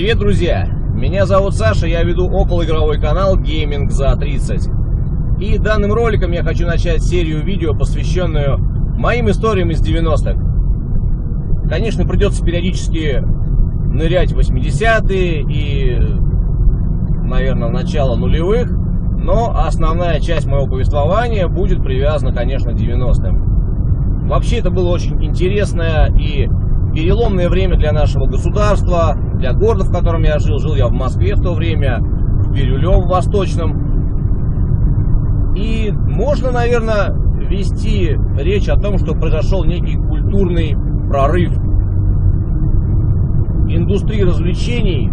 Привет, друзья! Меня зовут Саша, я веду околоигровой канал Gaming за 30. И данным роликом я хочу начать серию видео, посвященную моим историям из 90-х. Конечно, придется периодически нырять в 80-е и, наверное, начало нулевых, но основная часть моего повествования будет привязана, конечно, к 90-м. Вообще, это было очень интересное и переломное время для нашего государства, для города, в котором я жил. Жил я в Москве в то время, в Бирюлев в Восточном. И можно, наверное, вести речь о том, что произошел некий культурный прорыв. Индустрия развлечений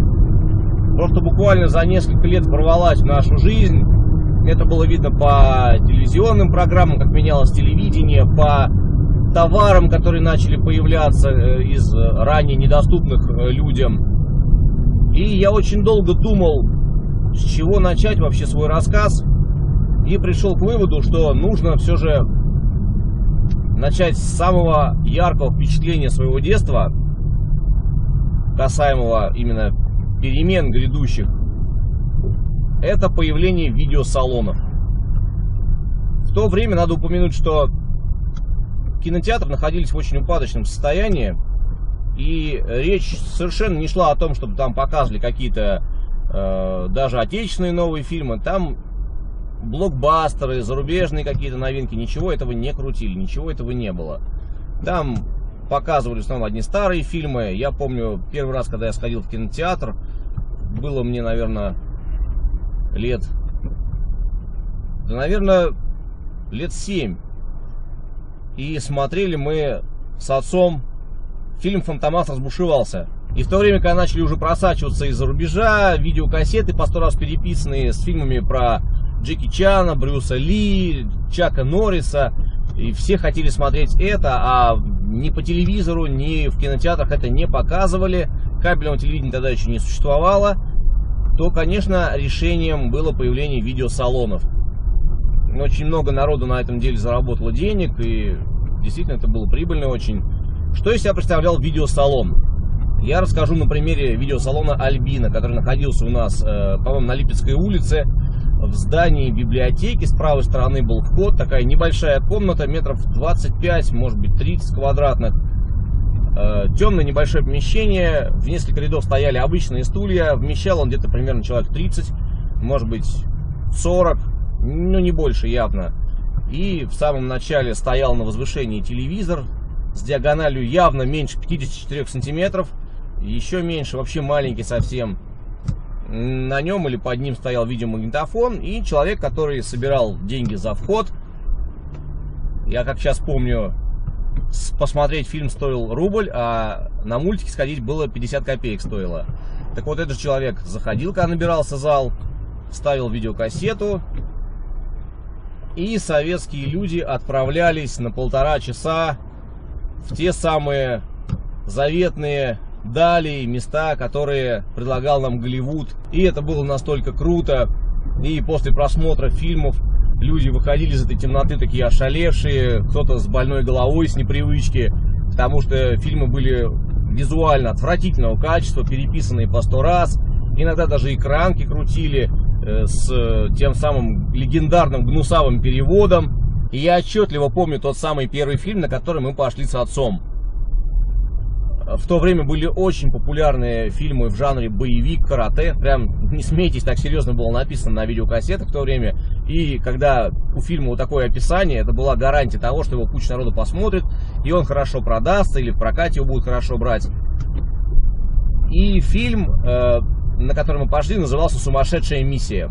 просто буквально за несколько лет ворвалась в нашу жизнь. Это было видно по телевизионным программам, как менялось телевидение, по товарам, которые начали появляться э, из ранее недоступных э, людям. И я очень долго думал, с чего начать вообще свой рассказ, и пришел к выводу, что нужно все же начать с самого яркого впечатления своего детства, касаемого именно перемен грядущих, это появление видеосалонов. В то время надо упомянуть, что кинотеатры находились в очень упадочном состоянии, и речь совершенно не шла о том, чтобы там показывали какие-то э, даже отечественные новые фильмы. Там блокбастеры, зарубежные какие-то новинки, ничего этого не крутили, ничего этого не было. Там показывали в основном одни старые фильмы. Я помню, первый раз, когда я сходил в кинотеатр, было мне, наверное, лет, да, наверное, лет 7. И смотрели мы с отцом фильм «Фантомас разбушевался». И в то время, когда начали уже просачиваться из-за рубежа, видеокассеты по сто раз переписанные с фильмами про Джеки Чана, Брюса Ли, Чака Норриса, и все хотели смотреть это, а ни по телевизору, ни в кинотеатрах это не показывали, кабельного телевидения тогда еще не существовало, то, конечно, решением было появление видеосалонов. Очень много народу на этом деле заработало денег, и действительно это было прибыльно очень. Что из себя представлял видеосалон? Я расскажу на примере видеосалона Альбина, который находился у нас, э, по-моему, на Липецкой улице, в здании библиотеки. С правой стороны был вход, такая небольшая комната, метров 25, может быть 30 квадратных. Э, темное небольшое помещение, в несколько рядов стояли обычные стулья, вмещал он где-то примерно человек 30, может быть 40, ну не больше явно. И в самом начале стоял на возвышении телевизор с диагональю явно меньше 54 сантиметров, еще меньше, вообще маленький совсем. На нем или под ним стоял видеомагнитофон и человек, который собирал деньги за вход. Я как сейчас помню, посмотреть фильм стоил рубль, а на мультики сходить было 50 копеек стоило. Так вот, этот человек заходил, когда набирался зал, ставил видеокассету, и советские люди отправлялись на полтора часа в те самые заветные дали, места, которые предлагал нам Голливуд. И это было настолько круто. И после просмотра фильмов люди выходили из этой темноты такие ошалевшие, кто-то с больной головой, с непривычки, потому что фильмы были визуально отвратительного качества, переписанные по сто раз, иногда даже экранки крутили э, с тем самым легендарным гнусавым переводом. И я отчетливо помню тот самый первый фильм, на который мы пошли с отцом. В то время были очень популярные фильмы в жанре боевик, карате. Прям, не смейтесь, так серьезно было написано на видеокассетах в то время. И когда у фильма вот такое описание, это была гарантия того, что его куча народу посмотрит, и он хорошо продастся, или в прокате его будут хорошо брать. И фильм, э, на который мы пошли, назывался «Сумасшедшая миссия».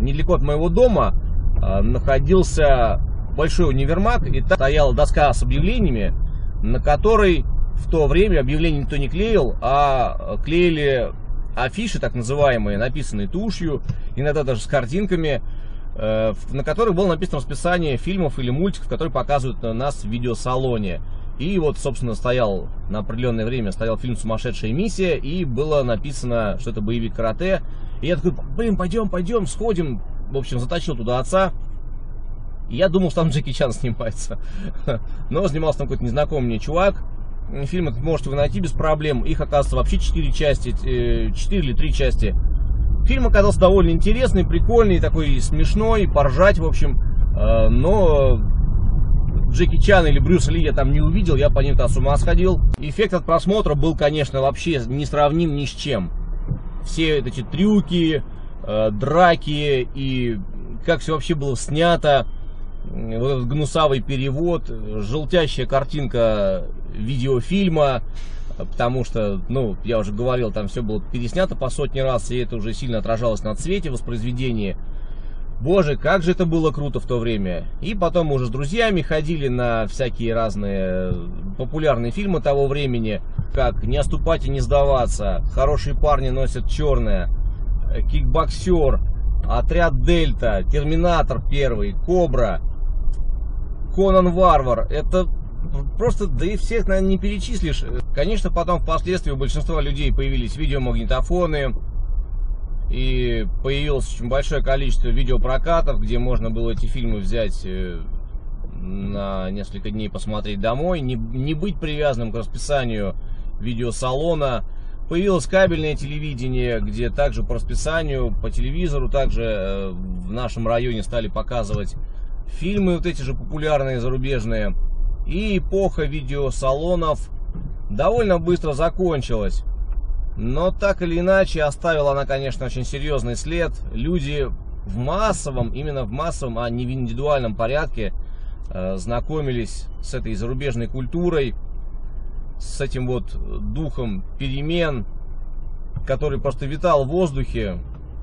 Недалеко от моего дома э, находился большой универмаг, и там стояла доска с объявлениями, на которой в то время объявлений никто не клеил, а клеили афиши, так называемые, написанные тушью, иногда даже с картинками, э, на которых было написано расписание фильмов или мультиков, которые показывают нас в видеосалоне. И вот, собственно, стоял на определенное время стоял фильм «Сумасшедшая миссия», и было написано, что это боевик карате. И я такой, блин, пойдем, пойдем, сходим. В общем, затащил туда отца. Я думал, что там Джеки Чан снимается. Но снимался там какой-то незнакомый мне чувак. фильм этот можете вы найти без проблем. Их, оказывается, вообще 4 части, 4 э, или 3 части. Фильм оказался довольно интересный, прикольный, такой смешной, поржать, в общем. Э, но Джеки Чан или Брюса Ли я там не увидел, я по ним-то с ума сходил. Эффект от просмотра был, конечно, вообще не сравним ни с чем. Все эти трюки, э, драки и как все вообще было снято, вот этот гнусавый перевод, желтящая картинка видеофильма, потому что, ну, я уже говорил, там все было переснято по сотни раз, и это уже сильно отражалось на цвете воспроизведения. Боже, как же это было круто в то время. И потом уже с друзьями ходили на всякие разные популярные фильмы того времени, как «Не оступать и не сдаваться», «Хорошие парни носят черное», «Кикбоксер», «Отряд Дельта», «Терминатор первый», «Кобра», «Конан Варвар». Это просто, да и всех, наверное, не перечислишь. Конечно, потом впоследствии у большинства людей появились видеомагнитофоны, и появилось очень большое количество видеопрокатов, где можно было эти фильмы взять э, на несколько дней посмотреть домой, не, не быть привязанным к расписанию видеосалона. Появилось кабельное телевидение, где также по расписанию, по телевизору также э, в нашем районе стали показывать фильмы вот эти же популярные зарубежные. И эпоха видеосалонов довольно быстро закончилась. Но так или иначе оставила она, конечно, очень серьезный след. Люди в массовом, именно в массовом, а не в индивидуальном порядке э, знакомились с этой зарубежной культурой, с этим вот духом перемен, который просто витал в воздухе.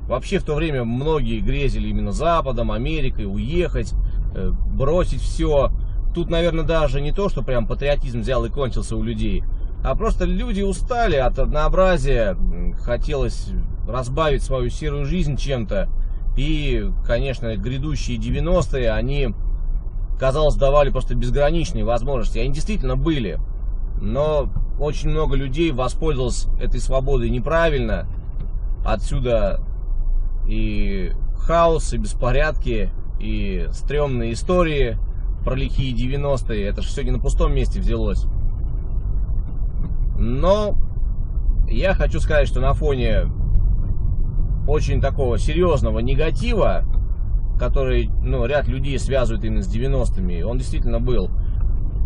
Вообще в то время многие грезили именно Западом, Америкой, уехать, э, бросить все. Тут, наверное, даже не то, что прям патриотизм взял и кончился у людей, а просто люди устали от однообразия, хотелось разбавить свою серую жизнь чем-то. И, конечно, грядущие 90-е, они, казалось, давали просто безграничные возможности. Они действительно были. Но очень много людей воспользовалось этой свободой неправильно. Отсюда и хаос, и беспорядки, и стрёмные истории про лихие 90-е. Это же все не на пустом месте взялось. Но я хочу сказать, что на фоне очень такого серьезного негатива, который ну, ряд людей связывает именно с 90-ми, он действительно был.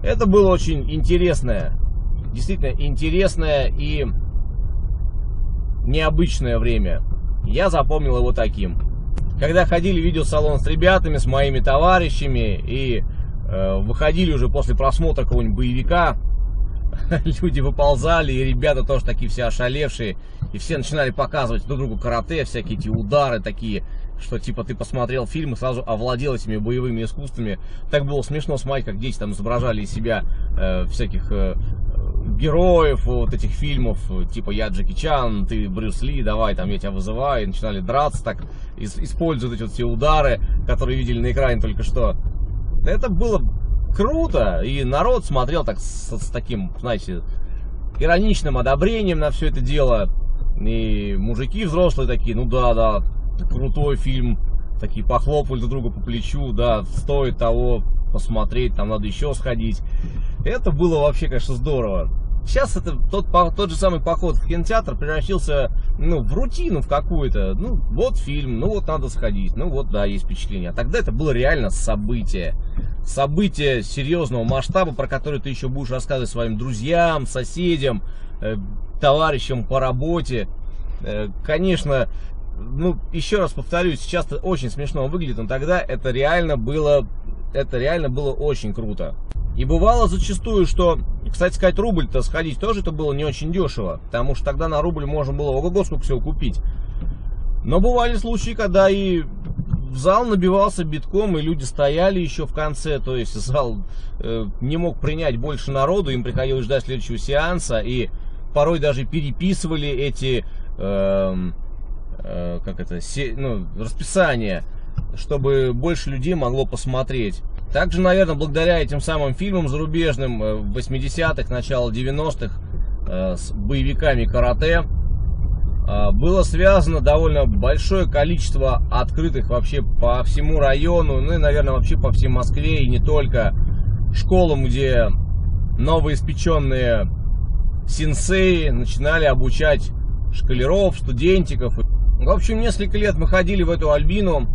Это было очень интересное, действительно интересное и необычное время. Я запомнил его таким. Когда ходили в видеосалон с ребятами, с моими товарищами и э, выходили уже после просмотра какого-нибудь боевика, люди выползали, и ребята тоже такие все ошалевшие, и все начинали показывать друг другу карате, всякие эти удары такие, что типа ты посмотрел фильм и сразу овладел этими боевыми искусствами. Так было смешно смотреть, как дети там изображали из себя э, всяких э, героев вот этих фильмов, типа я Джеки Чан, ты Брюс Ли, давай там я тебя вызываю, и начинали драться так, используют эти вот все удары, которые видели на экране только что. Это было круто, и народ смотрел так с, с таким, знаете, ироничным одобрением на все это дело. И мужики взрослые такие, ну да, да, крутой фильм, такие похлопали друг друга по плечу, да, стоит того посмотреть, там надо еще сходить. Это было вообще, конечно, здорово. Сейчас это тот, тот же самый поход в кинотеатр превратился ну, в рутину в какую-то. Ну, вот фильм, ну вот надо сходить, ну вот да, есть впечатление. А тогда это было реально событие событие серьезного масштаба, про которое ты еще будешь рассказывать своим друзьям, соседям, э, товарищам по работе. Э, конечно, ну, еще раз повторюсь, сейчас это очень смешно выглядит, но тогда это реально было, это реально было очень круто. И бывало зачастую, что, кстати сказать, рубль-то сходить тоже это было не очень дешево, потому что тогда на рубль можно было ого-го сколько всего купить. Но бывали случаи, когда и зал набивался битком, и люди стояли еще в конце, то есть зал э, не мог принять больше народу, им приходилось ждать следующего сеанса, и порой даже переписывали эти, э, э, как это, се, ну, расписания, чтобы больше людей могло посмотреть. Также, наверное, благодаря этим самым фильмам зарубежным э, в 80-х, начало 90-х, э, с боевиками карате, а, было связано довольно большое количество открытых вообще по всему району, ну и, наверное, вообще по всей Москве и не только школам, где новоиспеченные сенсеи начинали обучать шкалеров, студентиков. В общем, несколько лет мы ходили в эту Альбину,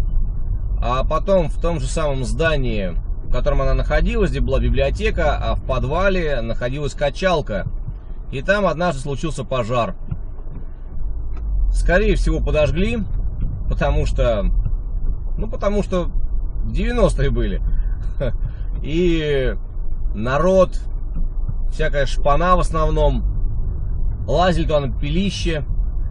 а потом в том же самом здании, в котором она находилась, где была библиотека, а в подвале находилась качалка. И там однажды случился пожар. Скорее всего, подожгли, потому что... Ну, потому что 90-е были. И народ, всякая шпана в основном, лазили туда на пилище,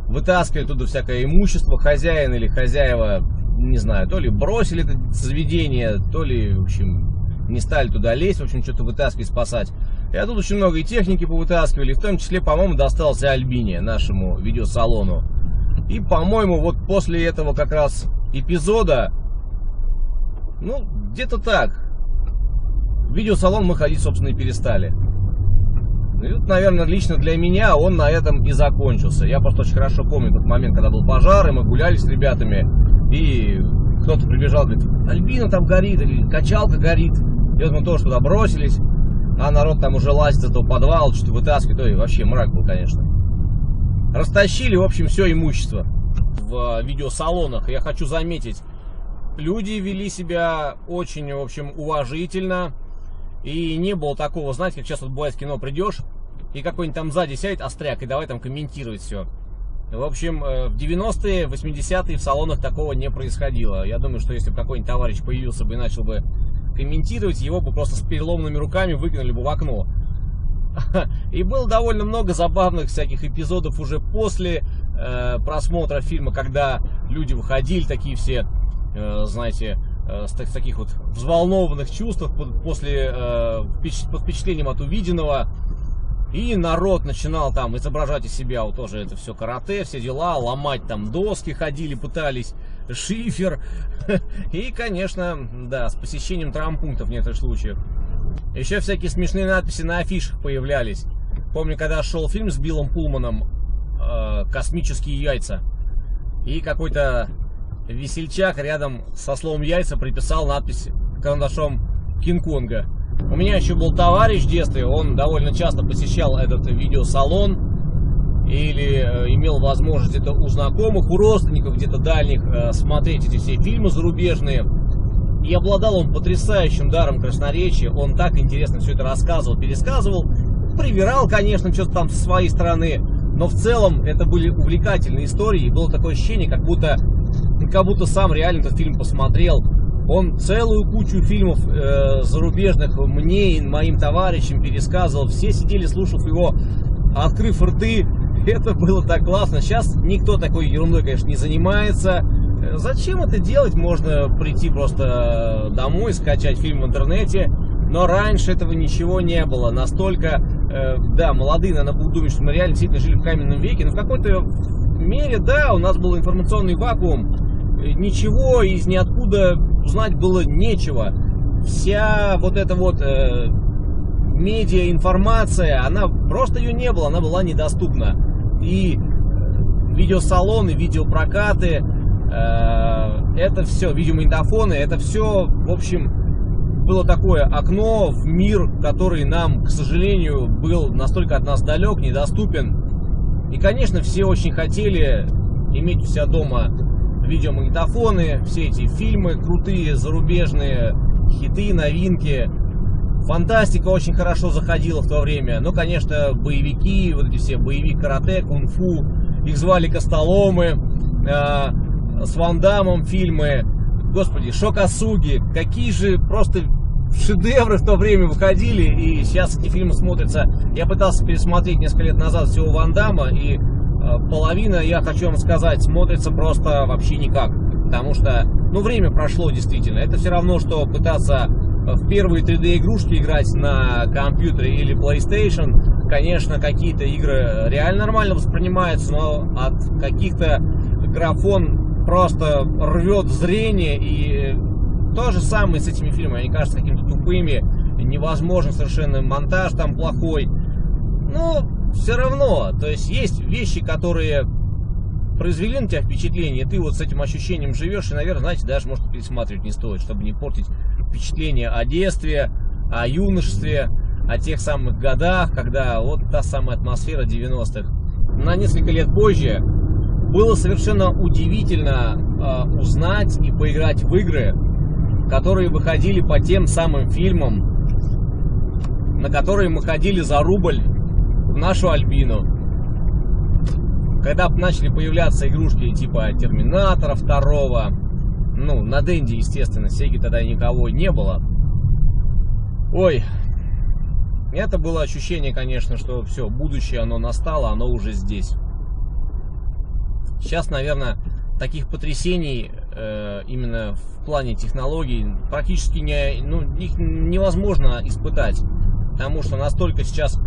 вытаскивали туда всякое имущество, хозяин или хозяева, не знаю, то ли бросили это заведение, то ли, в общем, не стали туда лезть, в общем, что-то вытаскивать, спасать. И оттуда очень много и техники повытаскивали, в том числе, по-моему, достался Альбине, нашему видеосалону. И, по-моему, вот после этого как раз эпизода, ну, где-то так, в видеосалон мы ходить, собственно, и перестали. И вот, наверное, лично для меня он на этом и закончился. Я просто очень хорошо помню тот момент, когда был пожар, и мы гуляли с ребятами, и кто-то прибежал, говорит, Альбина там горит, или качалка горит. И вот мы тоже туда бросились, а народ там уже лазит из этого подвала, что-то вытаскивает, ой, вообще мрак был, конечно. Растащили, в общем, все имущество в видеосалонах. Я хочу заметить, люди вели себя очень, в общем, уважительно, и не было такого, знаете, как сейчас вот бывает в кино придешь, и какой-нибудь там сзади сядет остряк, и давай там комментировать все. В общем, э, в 90-е, 80-е в салонах такого не происходило. Я думаю, что если бы какой-нибудь товарищ появился бы и начал бы комментировать, его бы просто с переломными руками выкинули бы в окно. И было довольно много забавных всяких эпизодов уже после э, просмотра фильма, когда люди выходили такие все, э, знаете, Э, с таких вот взволнованных чувствах после э, под впечатлением от увиденного. И народ начинал там изображать из себя вот тоже это все карате, все дела, ломать там доски ходили, пытались, шифер. И, конечно, да, с посещением травмпунктов в некоторых случаях. Еще всякие смешные надписи на афишах появлялись. Помню, когда шел фильм с Биллом Пулманом э, «Космические яйца», и какой-то весельчак рядом со словом яйца приписал надпись карандашом Кинг-Конга. У меня еще был товарищ в детстве, он довольно часто посещал этот видеосалон или э, имел возможность где-то у знакомых, у родственников где-то дальних э, смотреть эти все фильмы зарубежные. И обладал он потрясающим даром красноречия, он так интересно все это рассказывал, пересказывал, привирал, конечно, что-то там со своей стороны, но в целом это были увлекательные истории, и было такое ощущение, как будто как будто сам реально этот фильм посмотрел. Он целую кучу фильмов э, зарубежных мне и моим товарищам пересказывал. Все сидели, слушав его, открыв рты. Это было так классно. Сейчас никто такой ерундой, конечно, не занимается. Э, зачем это делать? Можно прийти просто домой, скачать фильм в интернете. Но раньше этого ничего не было. Настолько, э, да, молодые, наверное, будут думать, что мы реально действительно жили в каменном веке. Но в какой-то мере, да, у нас был информационный вакуум ничего из ниоткуда узнать было нечего. Вся вот эта вот э, медиа информация, она просто ее не было, она была недоступна. И э, видеосалоны, видеопрокаты, э, это все, видеомагнитофоны, это все, в общем, было такое окно в мир, который нам, к сожалению, был настолько от нас далек, недоступен. И, конечно, все очень хотели иметь у себя дома видеомагнитофоны, все эти фильмы крутые, зарубежные, хиты, новинки. Фантастика очень хорошо заходила в то время. Ну, конечно, боевики, вот эти все боевик карате, кунг-фу. Их звали Костоломы. Э, с Ван Дамом фильмы. Господи, Шокасуги. Какие же просто шедевры в то время выходили. И сейчас эти фильмы смотрятся. Я пытался пересмотреть несколько лет назад всего Ван Дамма. И половина, я хочу вам сказать, смотрится просто вообще никак. Потому что, ну, время прошло действительно. Это все равно, что пытаться в первые 3D игрушки играть на компьютере или PlayStation. Конечно, какие-то игры реально нормально воспринимаются, но от каких-то графон просто рвет зрение. И то же самое с этими фильмами. Они кажутся какими-то тупыми, невозможно совершенно монтаж там плохой. Ну, все равно, то есть есть вещи, которые произвели на тебя впечатление, ты вот с этим ощущением живешь, и, наверное, знаете, даже, может, пересматривать не стоит, чтобы не портить впечатление о детстве, о юношестве, о тех самых годах, когда вот та самая атмосфера 90-х. На несколько лет позже было совершенно удивительно э, узнать и поиграть в игры, которые выходили по тем самым фильмам, на которые мы ходили за рубль в нашу Альбину. Когда начали появляться игрушки типа Терминатора второго, ну, на Денде, естественно, Сеги тогда никого не было. Ой, это было ощущение, конечно, что все, будущее оно настало, оно уже здесь. Сейчас, наверное, таких потрясений э, именно в плане технологий практически не, ну, их невозможно испытать. Потому что настолько сейчас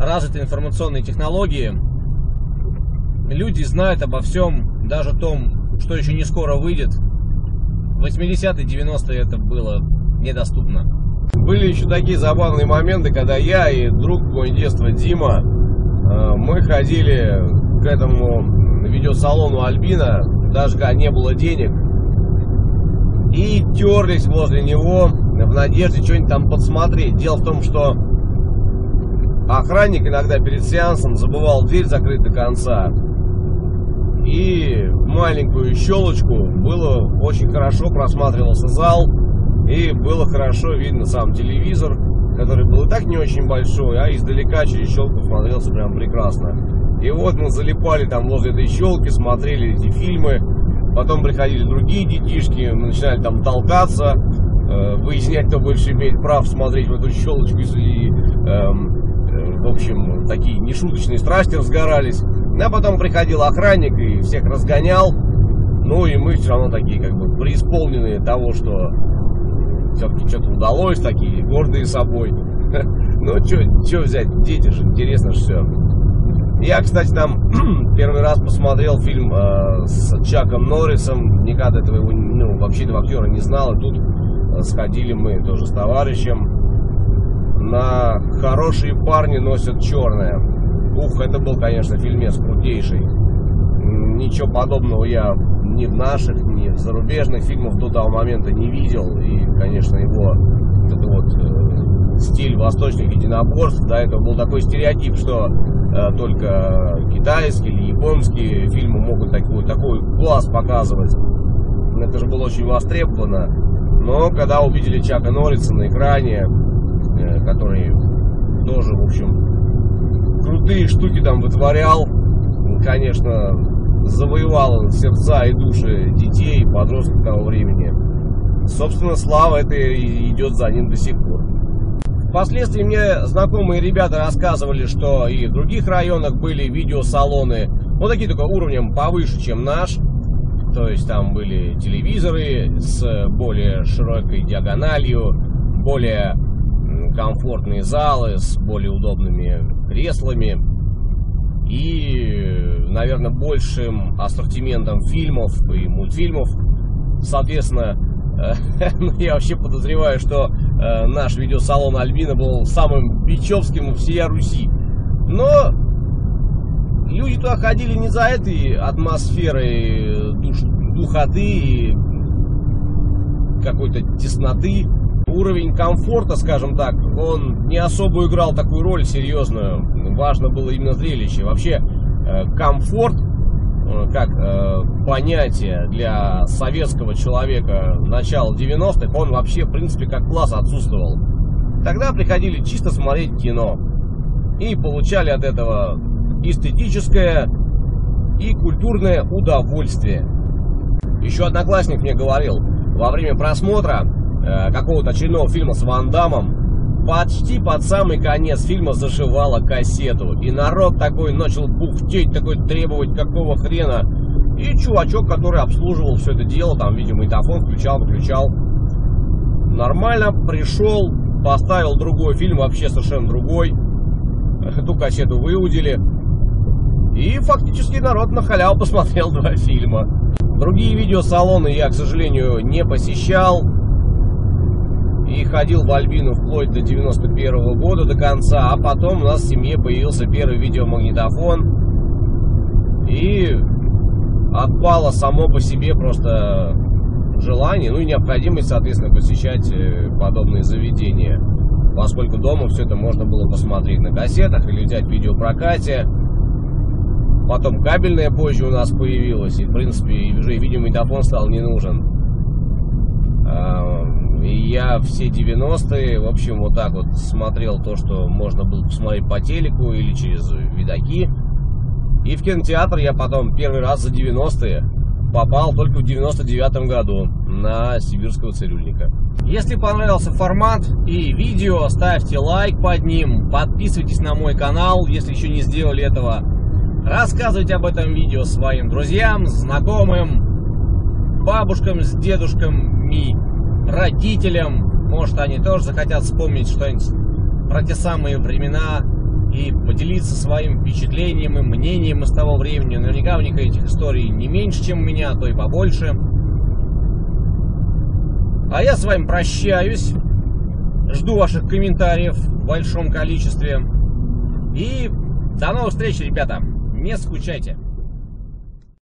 развиты информационные технологии, люди знают обо всем, даже том, что еще не скоро выйдет. 80-е, 90-е это было недоступно. Были еще такие забавные моменты, когда я и друг мой детства Дима, э, мы ходили к этому видеосалону Альбина, даже когда не было денег, и терлись возле него в надежде что-нибудь там подсмотреть. Дело в том, что охранник иногда перед сеансом забывал дверь закрыть до конца. И маленькую щелочку было очень хорошо просматривался зал. И было хорошо видно сам телевизор, который был и так не очень большой, а издалека через щелку смотрелся прям прекрасно. И вот мы залипали там возле этой щелки, смотрели эти фильмы. Потом приходили другие детишки, начинали там толкаться, э, выяснять, кто больше имеет прав смотреть в эту щелочку и, эм, в общем, такие нешуточные страсти разгорались. А потом приходил охранник и всех разгонял. Ну и мы все равно такие, как бы, преисполненные того, что все-таки что-то удалось, такие гордые собой. Ну, что взять, дети же, интересно же все. Я, кстати, там первый раз посмотрел фильм э, с Чаком Норрисом. Никогда этого его, ну, вообще этого актера не знал. И тут э, сходили мы тоже с товарищем на «Хорошие парни носят черное». Ух, это был, конечно, фильмец крутейший. Ничего подобного я ни в наших, ни в зарубежных фильмах до того момента не видел. И, конечно, его вот это вот э, стиль восточных единоборств, до этого был такой стереотип, что э, только китайские или японские фильмы могут такой, такой класс показывать. Это же было очень востребовано. Но когда увидели Чака Норриса на экране, который тоже, в общем, крутые штуки там вытворял, конечно, завоевал сердца и души детей подростков того времени. Собственно, слава это идет за ним до сих пор. Впоследствии мне знакомые ребята рассказывали, что и в других районах были видеосалоны, ну такие только уровнем повыше, чем наш. То есть там были телевизоры с более широкой диагональю, более комфортные залы с более удобными креслами и, наверное, большим ассортиментом фильмов и мультфильмов. Соответственно, ну, я вообще подозреваю, что э, наш видеосалон Альбина был самым бичевским в всей Руси. Но люди туда ходили не за этой атмосферой душ, духоты и какой-то тесноты. Уровень комфорта, скажем так, он не особо играл такую роль серьезную. Важно было именно зрелище. Вообще, э, комфорт Э, как э, понятие для советского человека начала 90-х, он вообще, в принципе, как класс отсутствовал. Тогда приходили чисто смотреть кино. И получали от этого эстетическое и культурное удовольствие. Еще одноклассник мне говорил, во время просмотра э, какого-то очередного фильма с Ван Дамом, почти под самый конец фильма зашивала кассету. И народ такой начал бухтеть, такой требовать, какого хрена. И чувачок, который обслуживал все это дело, там, видимо, метафон включал, выключал. Нормально пришел, поставил другой фильм, вообще совершенно другой. Эту кассету выудили. И фактически народ на халяву посмотрел два фильма. Другие видеосалоны я, к сожалению, не посещал и ходил в Альбину вплоть до 91 -го года, до конца, а потом у нас в семье появился первый видеомагнитофон, и отпало само по себе просто желание, ну и необходимость, соответственно, посещать э, подобные заведения. поскольку дома все это можно было посмотреть на кассетах или взять в видеопрокате. Потом кабельная позже у нас появилась, и в принципе уже видеомагнитофон стал не нужен. И я все 90-е, в общем, вот так вот смотрел то, что можно было посмотреть по телеку или через видаки. И в кинотеатр я потом первый раз за 90-е попал только в 99 году на сибирского цирюльника. Если понравился формат и видео, ставьте лайк под ним, подписывайтесь на мой канал, если еще не сделали этого. Рассказывайте об этом видео своим друзьям, знакомым, бабушкам с дедушками, родителям. Может, они тоже захотят вспомнить что-нибудь про те самые времена и поделиться своим впечатлением и мнением из того времени. Наверняка у них этих историй не меньше, чем у меня, а то и побольше. А я с вами прощаюсь. Жду ваших комментариев в большом количестве. И до новых встреч, ребята. Не скучайте.